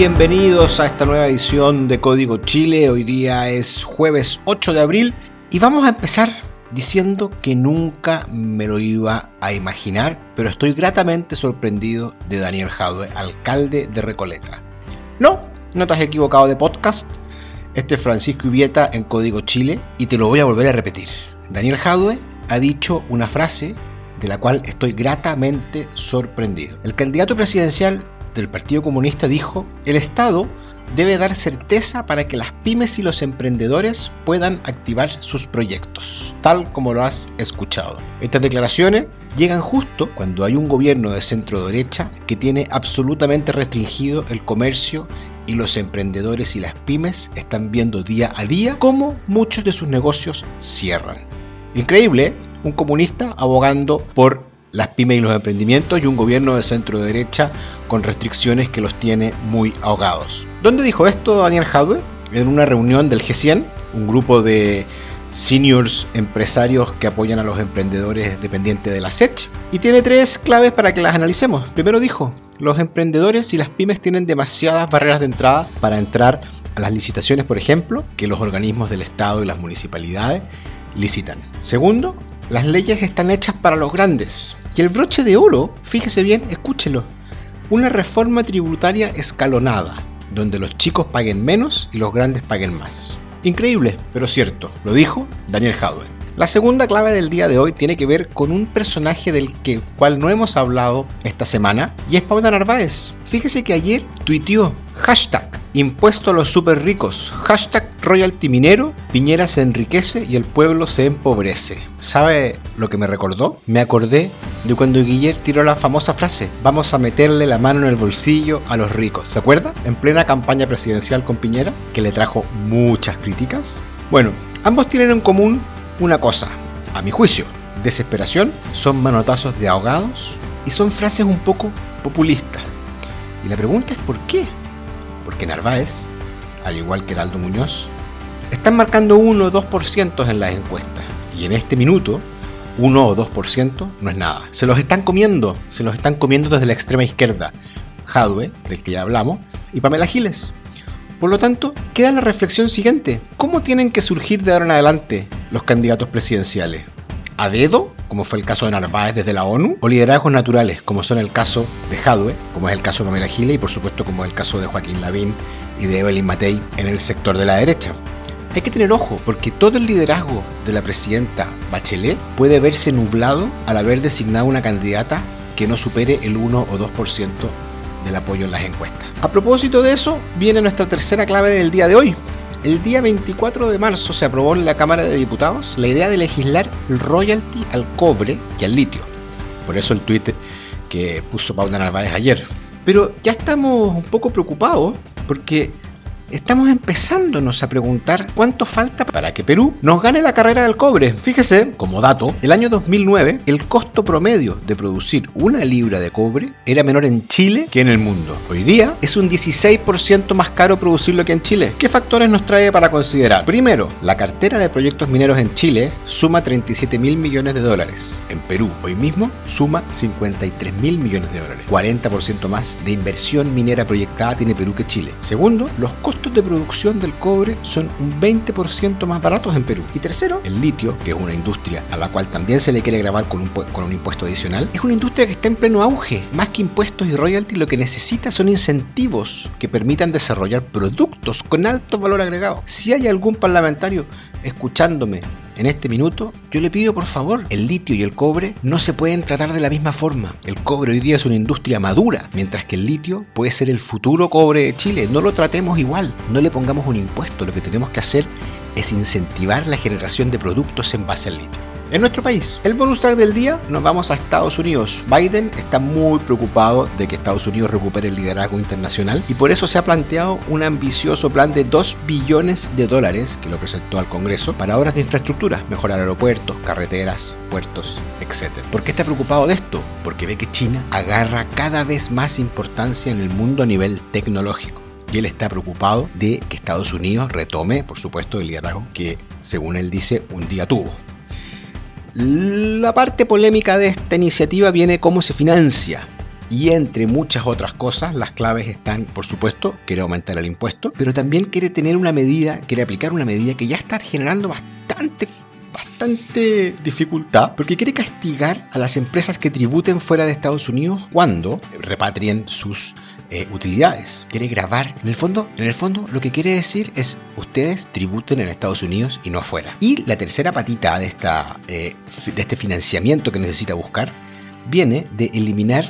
bienvenidos a esta nueva edición de Código Chile. Hoy día es jueves 8 de abril y vamos a empezar diciendo que nunca me lo iba a imaginar, pero estoy gratamente sorprendido de Daniel Jadwe, alcalde de Recoleta. No, no te has equivocado de podcast. Este es Francisco Ubieta en Código Chile y te lo voy a volver a repetir. Daniel Jadwe ha dicho una frase de la cual estoy gratamente sorprendido. El candidato presidencial del Partido Comunista dijo, el Estado debe dar certeza para que las pymes y los emprendedores puedan activar sus proyectos, tal como lo has escuchado. Estas declaraciones llegan justo cuando hay un gobierno de centro derecha que tiene absolutamente restringido el comercio y los emprendedores y las pymes están viendo día a día cómo muchos de sus negocios cierran. Increíble, ¿eh? un comunista abogando por las pymes y los emprendimientos y un gobierno de centro derecha con restricciones que los tiene muy ahogados. ¿Dónde dijo esto Daniel Jadwe? En una reunión del G100, un grupo de seniors empresarios que apoyan a los emprendedores dependientes de la SECH. Y tiene tres claves para que las analicemos. Primero dijo, los emprendedores y las pymes tienen demasiadas barreras de entrada para entrar a las licitaciones, por ejemplo, que los organismos del Estado y las municipalidades licitan. Segundo, las leyes están hechas para los grandes. El broche de oro, fíjese bien, escúchelo, una reforma tributaria escalonada, donde los chicos paguen menos y los grandes paguen más. Increíble, pero cierto, lo dijo Daniel Jadwe. La segunda clave del día de hoy tiene que ver con un personaje del que, cual no hemos hablado esta semana, y es Paula Narváez. Fíjese que ayer tuiteó hashtag impuesto a los super ricos, hashtag royalty minero, Piñera se enriquece y el pueblo se empobrece. ¿Sabe lo que me recordó? Me acordé de cuando Guiller tiró la famosa frase, vamos a meterle la mano en el bolsillo a los ricos. ¿Se acuerda? En plena campaña presidencial con Piñera, que le trajo muchas críticas. Bueno, ambos tienen en común una cosa, a mi juicio, desesperación, son manotazos de ahogados y son frases un poco populistas. Y la pregunta es ¿por qué? Porque Narváez, al igual que Daldo Muñoz, están marcando 1 o 2% en las encuestas. Y en este minuto, 1 o 2% no es nada. Se los están comiendo, se los están comiendo desde la extrema izquierda. Jadwe, del que ya hablamos, y Pamela Giles. Por lo tanto, queda la reflexión siguiente. ¿Cómo tienen que surgir de ahora en adelante los candidatos presidenciales? ¿A dedo, como fue el caso de Narváez desde la ONU? ¿O liderazgos naturales, como son el caso de Jadwe, como es el caso de Pamela Giles y por supuesto como es el caso de Joaquín Lavín y de Evelyn Matei en el sector de la derecha? Hay que tener ojo, porque todo el liderazgo de la presidenta Bachelet puede verse nublado al haber designado una candidata que no supere el 1 o 2% del apoyo en las encuestas. A propósito de eso, viene nuestra tercera clave del día de hoy. El día 24 de marzo se aprobó en la Cámara de Diputados la idea de legislar royalty al cobre y al litio. Por eso el tuit que puso Paula Narváez ayer. Pero ya estamos un poco preocupados porque estamos empezándonos a preguntar cuánto falta para que Perú nos gane la carrera del cobre. Fíjese, como dato, el año 2009 el costo promedio de producir una libra de cobre era menor en Chile que en el mundo. Hoy día es un 16% más caro producirlo que en Chile. ¿Qué factores nos trae para considerar? Primero, la cartera de proyectos mineros en Chile suma 37 mil millones de dólares. En Perú, hoy mismo, suma 53 mil millones de dólares. 40% más de inversión minera proyectada tiene Perú que Chile. Segundo, los costos de producción del cobre son un 20% más baratos en Perú. Y tercero, el litio, que es una industria a la cual también se le quiere grabar con un, con un impuesto adicional, es una industria que está en pleno auge. Más que impuestos y royalties, lo que necesita son incentivos que permitan desarrollar productos con alto valor agregado. Si hay algún parlamentario escuchándome en este minuto, yo le pido por favor, el litio y el cobre no se pueden tratar de la misma forma. El cobre hoy día es una industria madura, mientras que el litio puede ser el futuro cobre de Chile. No lo tratemos igual, no le pongamos un impuesto, lo que tenemos que hacer es incentivar la generación de productos en base al litio en nuestro país. El bonus track del día nos vamos a Estados Unidos. Biden está muy preocupado de que Estados Unidos recupere el liderazgo internacional y por eso se ha planteado un ambicioso plan de 2 billones de dólares que lo presentó al Congreso para obras de infraestructura, mejorar aeropuertos, carreteras, puertos, etc. ¿Por qué está preocupado de esto? Porque ve que China agarra cada vez más importancia en el mundo a nivel tecnológico y él está preocupado de que Estados Unidos retome, por supuesto, el liderazgo que, según él dice, un día tuvo. La parte polémica de esta iniciativa viene cómo se financia. Y entre muchas otras cosas, las claves están, por supuesto, quiere aumentar el impuesto, pero también quiere tener una medida, quiere aplicar una medida que ya está generando bastante bastante dificultad porque quiere castigar a las empresas que tributen fuera de Estados Unidos cuando repatrien sus eh, utilidades. Quiere grabar. En el fondo, en el fondo, lo que quiere decir es ustedes tributen en Estados Unidos y no afuera. Y la tercera patita de esta eh, de este financiamiento que necesita buscar viene de eliminar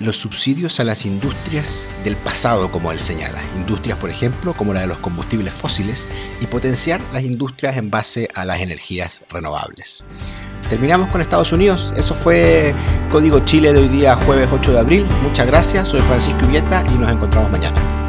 los subsidios a las industrias del pasado, como él señala. Industrias, por ejemplo, como la de los combustibles fósiles, y potenciar las industrias en base a las energías renovables. Terminamos con Estados Unidos. Eso fue Código Chile de hoy día, jueves 8 de abril. Muchas gracias. Soy Francisco Ubieta y nos encontramos mañana.